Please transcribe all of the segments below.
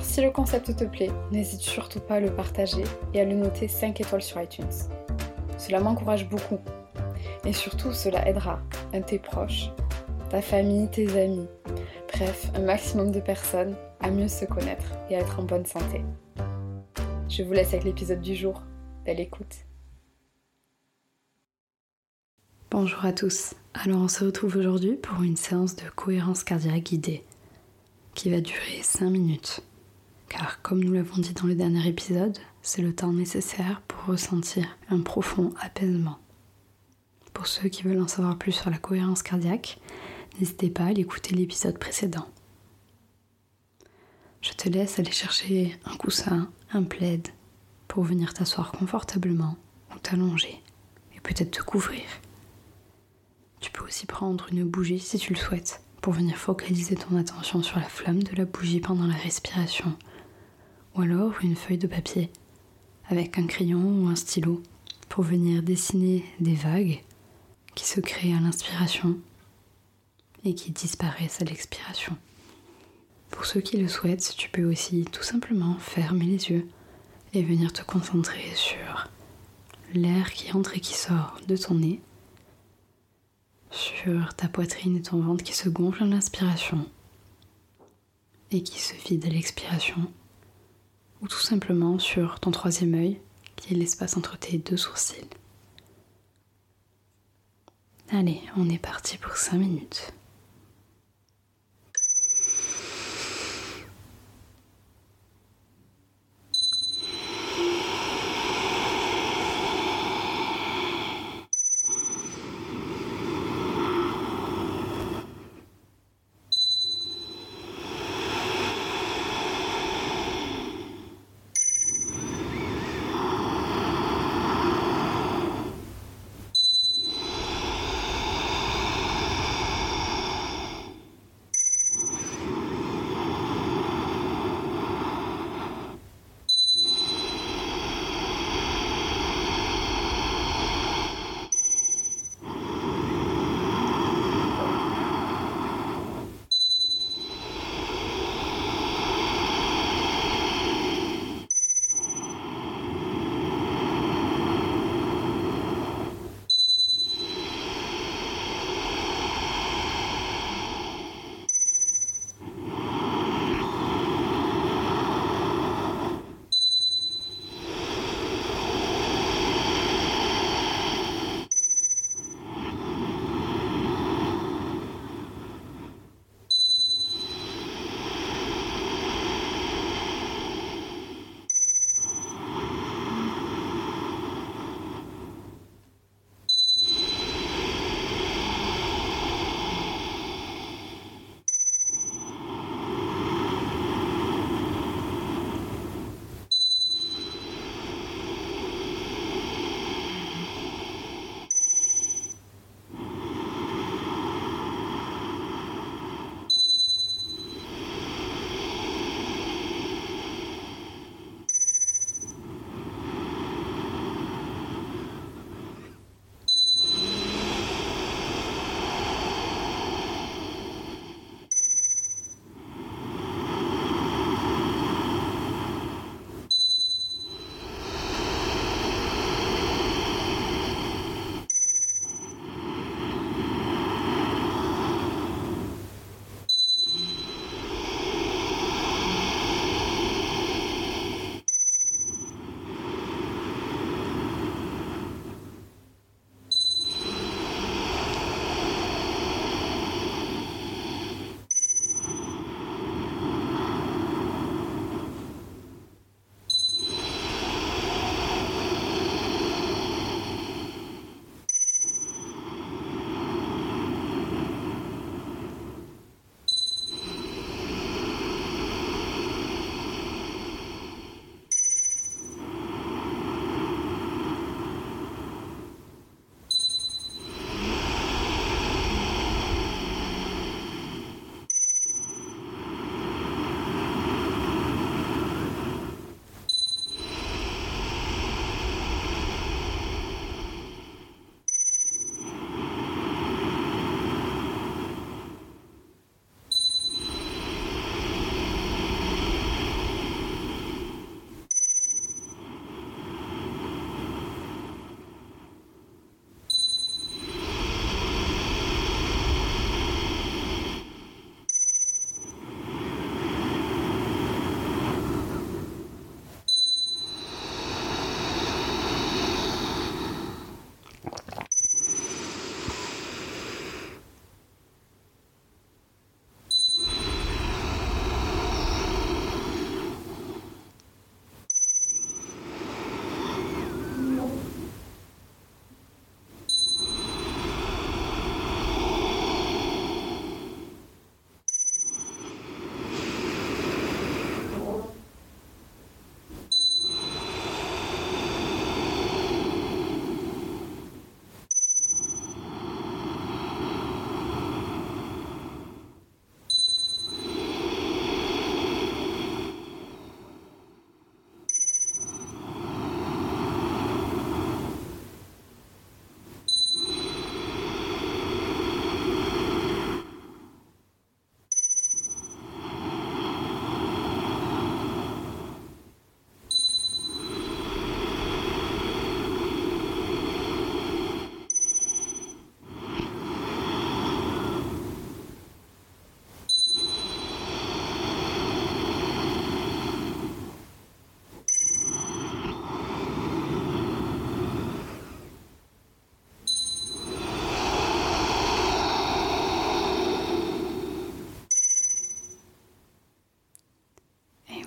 Alors si le concept te plaît, n'hésite surtout pas à le partager et à le noter 5 étoiles sur iTunes. Cela m'encourage beaucoup. Et surtout, cela aidera un tes proches, ta famille, tes amis, bref, un maximum de personnes à mieux se connaître et à être en bonne santé. Je vous laisse avec l'épisode du jour. Belle écoute. Bonjour à tous. Alors on se retrouve aujourd'hui pour une séance de cohérence cardiaque guidée qui va durer 5 minutes. Car comme nous l'avons dit dans le dernier épisode, c'est le temps nécessaire pour ressentir un profond apaisement. Pour ceux qui veulent en savoir plus sur la cohérence cardiaque, n'hésitez pas à l'écouter l'épisode précédent. Je te laisse aller chercher un coussin, un plaid, pour venir t'asseoir confortablement ou t'allonger et peut-être te couvrir. Tu peux aussi prendre une bougie si tu le souhaites pour venir focaliser ton attention sur la flamme de la bougie pendant la respiration ou alors une feuille de papier avec un crayon ou un stylo pour venir dessiner des vagues qui se créent à l'inspiration et qui disparaissent à l'expiration. Pour ceux qui le souhaitent, tu peux aussi tout simplement fermer les yeux et venir te concentrer sur l'air qui entre et qui sort de ton nez, sur ta poitrine et ton ventre qui se gonflent à l'inspiration et qui se vident à l'expiration, ou tout simplement sur ton troisième œil, qui est l'espace entre tes deux sourcils. Allez, on est parti pour 5 minutes.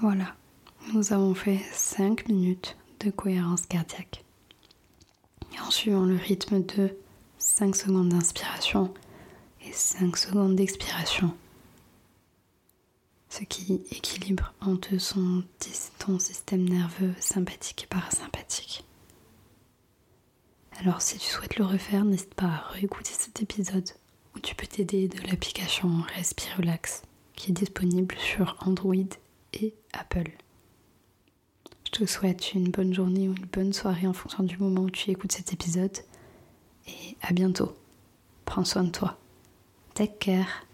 Voilà, nous avons fait 5 minutes de cohérence cardiaque. Et en suivant le rythme de 5 secondes d'inspiration et 5 secondes d'expiration, ce qui équilibre entre son, ton système nerveux sympathique et parasympathique. Alors si tu souhaites le refaire, n'hésite pas à réécouter cet épisode où tu peux t'aider de l'application Respirelax qui est disponible sur Android et Apple. Je te souhaite une bonne journée ou une bonne soirée en fonction du moment où tu écoutes cet épisode et à bientôt. Prends soin de toi. Take care.